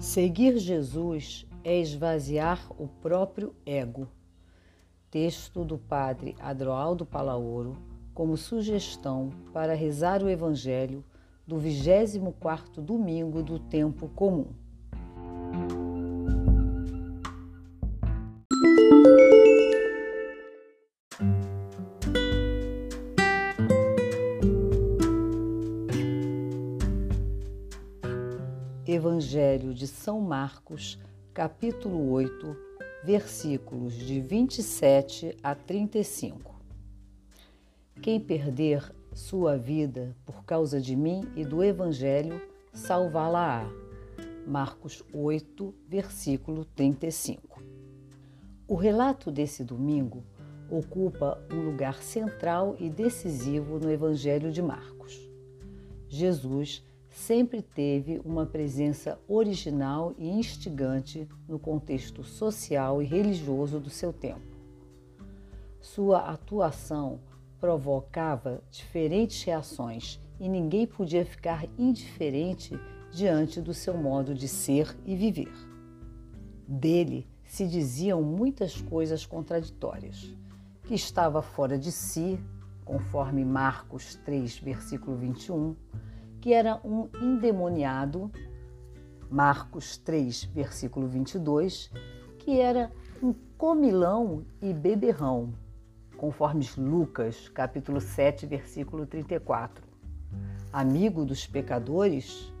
Seguir Jesus é esvaziar o próprio ego. Texto do padre Adroaldo Palaoro como sugestão para rezar o Evangelho do 24º domingo do tempo comum. Evangelho de São Marcos, capítulo 8, versículos de 27 a 35. Quem perder sua vida por causa de mim e do Evangelho, salvá-la-á. Marcos 8, versículo 35. O relato desse domingo ocupa um lugar central e decisivo no Evangelho de Marcos. Jesus sempre teve uma presença original e instigante no contexto social e religioso do seu tempo. Sua atuação provocava diferentes reações e ninguém podia ficar indiferente diante do seu modo de ser e viver. Dele se diziam muitas coisas contraditórias, que estava fora de si, conforme Marcos 3, versículo 21, que era um endemoniado, Marcos 3, versículo 22, que era um comilão e beberrão, conforme Lucas, capítulo 7, versículo 34. Amigo dos pecadores,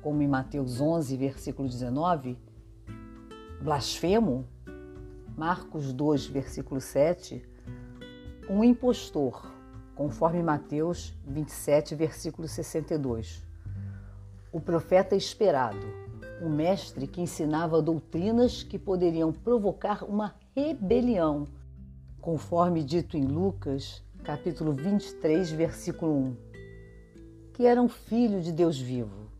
como em Mateus 11, versículo 19, blasfemo, Marcos 2, versículo 7, um impostor, conforme Mateus 27, versículo 62. O profeta esperado, um mestre que ensinava doutrinas que poderiam provocar uma rebelião, conforme dito em Lucas, capítulo 23, versículo 1, que era um filho de Deus vivo.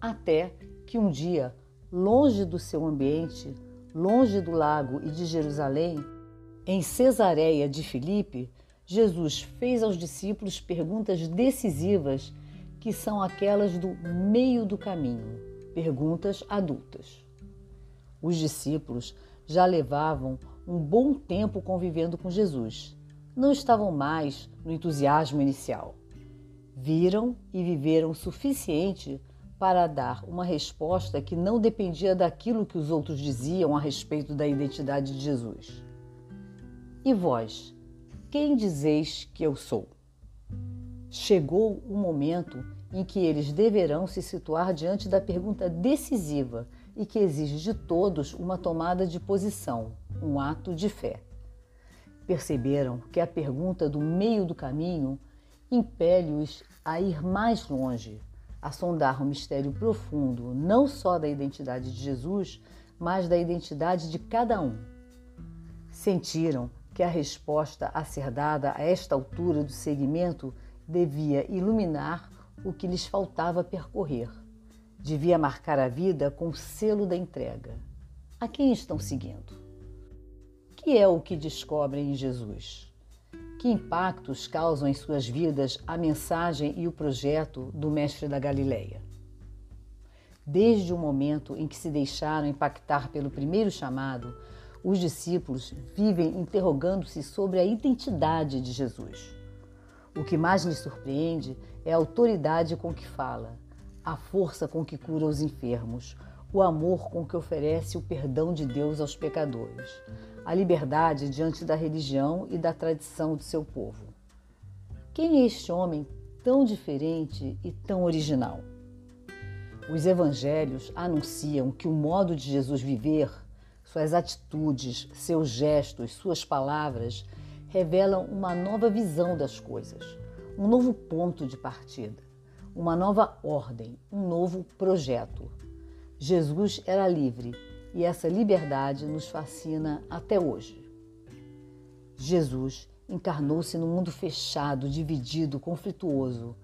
Até que um dia, longe do seu ambiente, longe do lago e de Jerusalém, em Cesareia de Filipe, Jesus fez aos discípulos perguntas decisivas que são aquelas do meio do caminho, perguntas adultas. Os discípulos já levavam um bom tempo convivendo com Jesus. Não estavam mais no entusiasmo inicial. Viram e viveram o suficiente para dar uma resposta que não dependia daquilo que os outros diziam a respeito da identidade de Jesus. E vós? Quem dizeis que eu sou? Chegou o momento em que eles deverão se situar diante da pergunta decisiva e que exige de todos uma tomada de posição, um ato de fé. Perceberam que a pergunta do meio do caminho impele-os a ir mais longe, a sondar um mistério profundo, não só da identidade de Jesus, mas da identidade de cada um. Sentiram que a resposta a ser dada a esta altura do segmento devia iluminar o que lhes faltava percorrer. Devia marcar a vida com o selo da entrega. A quem estão seguindo? Que é o que descobrem em Jesus? Que impactos causam em suas vidas a mensagem e o projeto do Mestre da Galileia? Desde o momento em que se deixaram impactar pelo primeiro chamado, os discípulos vivem interrogando-se sobre a identidade de Jesus. O que mais lhes surpreende é a autoridade com que fala, a força com que cura os enfermos, o amor com que oferece o perdão de Deus aos pecadores, a liberdade diante da religião e da tradição de seu povo. Quem é este homem tão diferente e tão original? Os evangelhos anunciam que o modo de Jesus viver suas atitudes, seus gestos, suas palavras revelam uma nova visão das coisas, um novo ponto de partida, uma nova ordem, um novo projeto. Jesus era livre e essa liberdade nos fascina até hoje. Jesus encarnou-se no mundo fechado, dividido, conflituoso.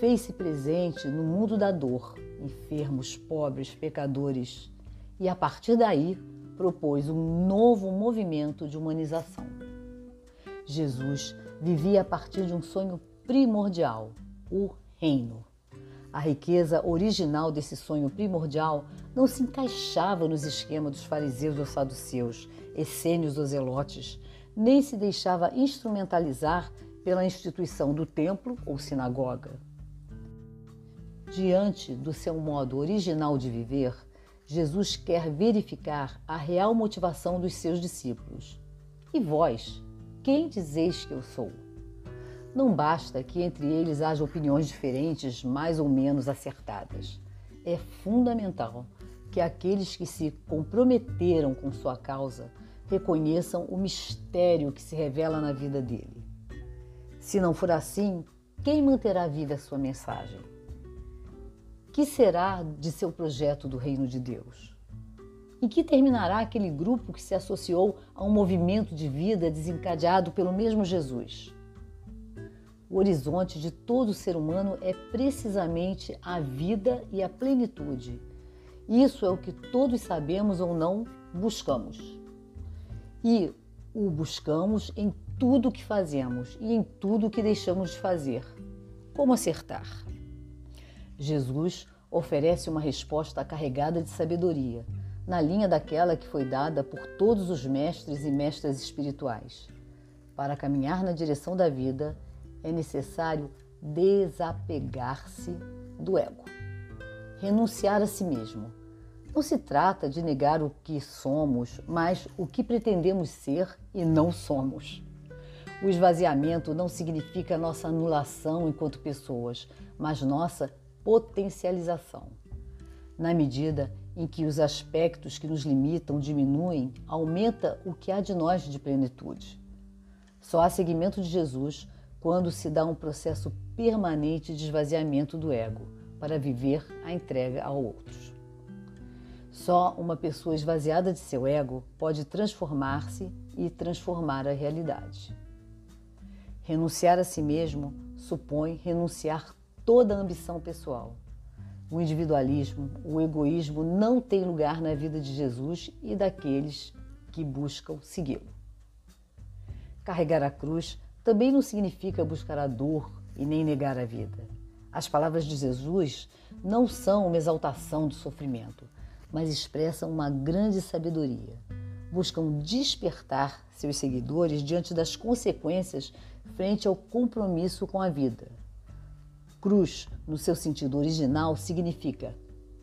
Fez-se presente no mundo da dor, enfermos, pobres, pecadores. E a partir daí, propôs um novo movimento de humanização. Jesus vivia a partir de um sonho primordial, o reino. A riqueza original desse sonho primordial não se encaixava nos esquemas dos fariseus ou saduceus, essênios ou zelotes, nem se deixava instrumentalizar pela instituição do templo ou sinagoga. Diante do seu modo original de viver, Jesus quer verificar a real motivação dos seus discípulos. E vós, quem dizeis que eu sou? Não basta que entre eles haja opiniões diferentes, mais ou menos acertadas. É fundamental que aqueles que se comprometeram com sua causa reconheçam o mistério que se revela na vida dele. Se não for assim, quem manterá viva a sua mensagem? Que será de seu projeto do reino de Deus? Em que terminará aquele grupo que se associou a um movimento de vida desencadeado pelo mesmo Jesus? O horizonte de todo ser humano é precisamente a vida e a plenitude. Isso é o que todos sabemos ou não buscamos e o buscamos em tudo que fazemos e em tudo que deixamos de fazer. Como acertar? Jesus oferece uma resposta carregada de sabedoria, na linha daquela que foi dada por todos os mestres e mestras espirituais. Para caminhar na direção da vida, é necessário desapegar-se do ego, renunciar a si mesmo não se trata de negar o que somos, mas o que pretendemos ser e não somos. O esvaziamento não significa nossa anulação enquanto pessoas, mas nossa potencialização. Na medida em que os aspectos que nos limitam diminuem, aumenta o que há de nós de plenitude. Só há seguimento de Jesus quando se dá um processo permanente de esvaziamento do ego para viver a entrega a outros. Só uma pessoa esvaziada de seu ego pode transformar-se e transformar a realidade. Renunciar a si mesmo supõe renunciar toda a ambição pessoal. O individualismo, o egoísmo não tem lugar na vida de Jesus e daqueles que buscam segui-lo. Carregar a cruz também não significa buscar a dor e nem negar a vida. As palavras de Jesus não são uma exaltação do sofrimento, mas expressam uma grande sabedoria. Buscam despertar seus seguidores diante das consequências frente ao compromisso com a vida. Cruz, no seu sentido original, significa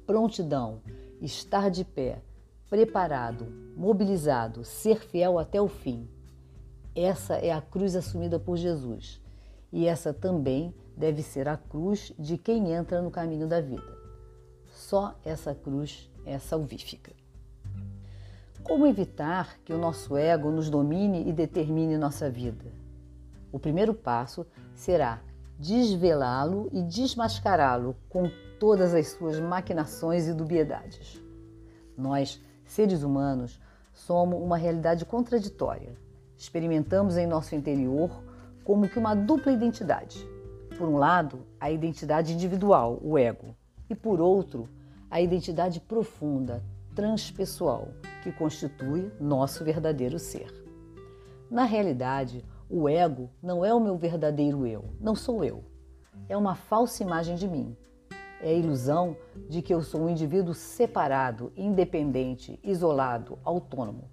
prontidão, estar de pé, preparado, mobilizado, ser fiel até o fim. Essa é a cruz assumida por Jesus. E essa também deve ser a cruz de quem entra no caminho da vida. Só essa cruz é salvífica. Como evitar que o nosso ego nos domine e determine nossa vida? O primeiro passo será desvelá-lo e desmascará-lo com todas as suas maquinações e dubiedades. Nós, seres humanos, somos uma realidade contraditória. Experimentamos em nosso interior como que uma dupla identidade. Por um lado, a identidade individual, o ego, e por outro, a identidade profunda, transpessoal, que constitui nosso verdadeiro ser. Na realidade, o ego não é o meu verdadeiro eu, não sou eu. É uma falsa imagem de mim. É a ilusão de que eu sou um indivíduo separado, independente, isolado, autônomo.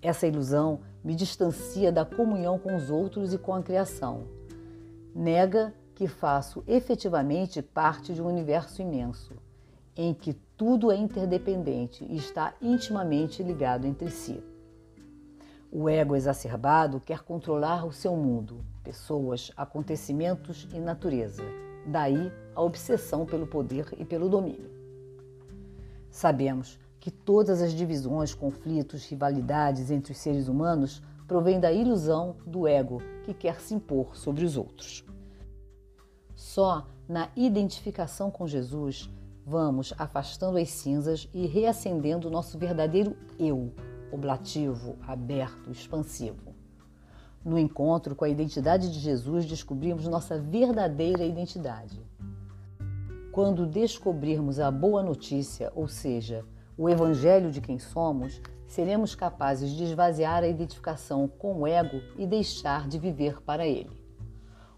Essa ilusão me distancia da comunhão com os outros e com a criação. Nega que faço efetivamente parte de um universo imenso em que tudo é interdependente e está intimamente ligado entre si. O ego exacerbado quer controlar o seu mundo, pessoas, acontecimentos e natureza. Daí a obsessão pelo poder e pelo domínio. Sabemos que todas as divisões, conflitos, rivalidades entre os seres humanos provêm da ilusão do ego que quer se impor sobre os outros. Só na identificação com Jesus vamos afastando as cinzas e reacendendo o nosso verdadeiro eu, oblativo, aberto, expansivo. No encontro com a identidade de Jesus, descobrimos nossa verdadeira identidade. Quando descobrirmos a boa notícia, ou seja, o evangelho de quem somos, seremos capazes de esvaziar a identificação com o ego e deixar de viver para ele.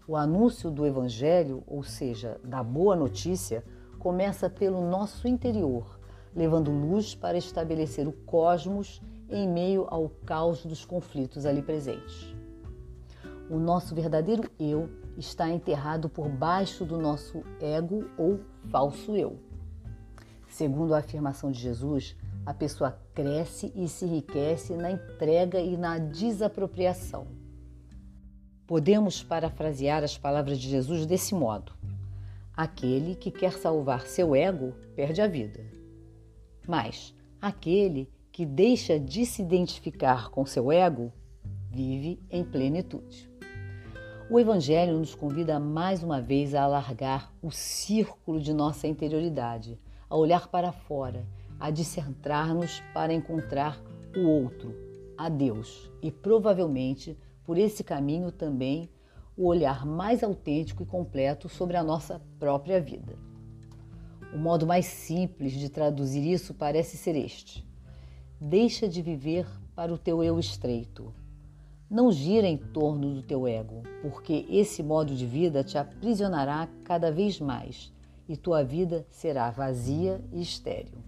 O anúncio do Evangelho, ou seja, da boa notícia, começa pelo nosso interior, levando luz para estabelecer o cosmos em meio ao caos dos conflitos ali presentes. O nosso verdadeiro eu está enterrado por baixo do nosso ego ou falso eu. Segundo a afirmação de Jesus, a pessoa cresce e se enriquece na entrega e na desapropriação. Podemos parafrasear as palavras de Jesus desse modo: Aquele que quer salvar seu ego perde a vida. Mas aquele que deixa de se identificar com seu ego vive em plenitude. O Evangelho nos convida mais uma vez a alargar o círculo de nossa interioridade, a olhar para fora a descentrar-nos para encontrar o outro, a Deus, e provavelmente por esse caminho também o olhar mais autêntico e completo sobre a nossa própria vida. O modo mais simples de traduzir isso parece ser este: deixa de viver para o teu eu estreito. Não gira em torno do teu ego, porque esse modo de vida te aprisionará cada vez mais e tua vida será vazia e estéril.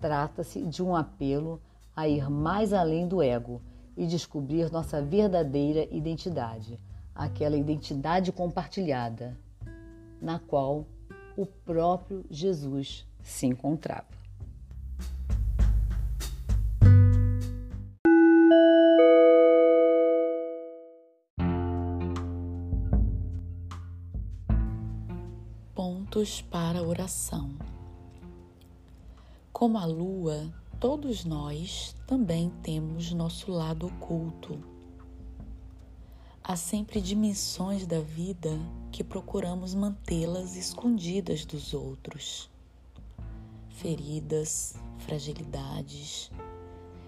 Trata-se de um apelo a ir mais além do ego e descobrir nossa verdadeira identidade, aquela identidade compartilhada, na qual o próprio Jesus se encontrava. Pontos para oração. Como a lua, todos nós também temos nosso lado oculto. Há sempre dimensões da vida que procuramos mantê-las escondidas dos outros. Feridas, fragilidades,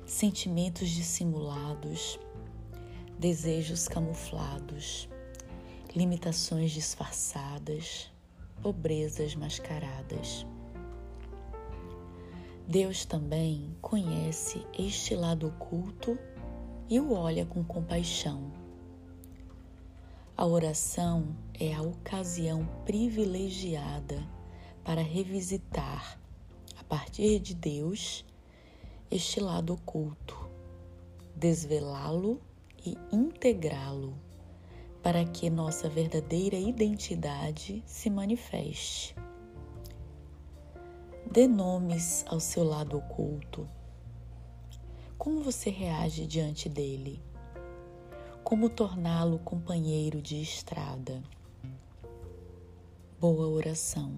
sentimentos dissimulados, desejos camuflados, limitações disfarçadas, pobrezas mascaradas. Deus também conhece este lado oculto e o olha com compaixão. A oração é a ocasião privilegiada para revisitar, a partir de Deus, este lado oculto, desvelá-lo e integrá-lo, para que nossa verdadeira identidade se manifeste. Dê nomes ao seu lado oculto. Como você reage diante dele? Como torná-lo companheiro de estrada? Boa oração.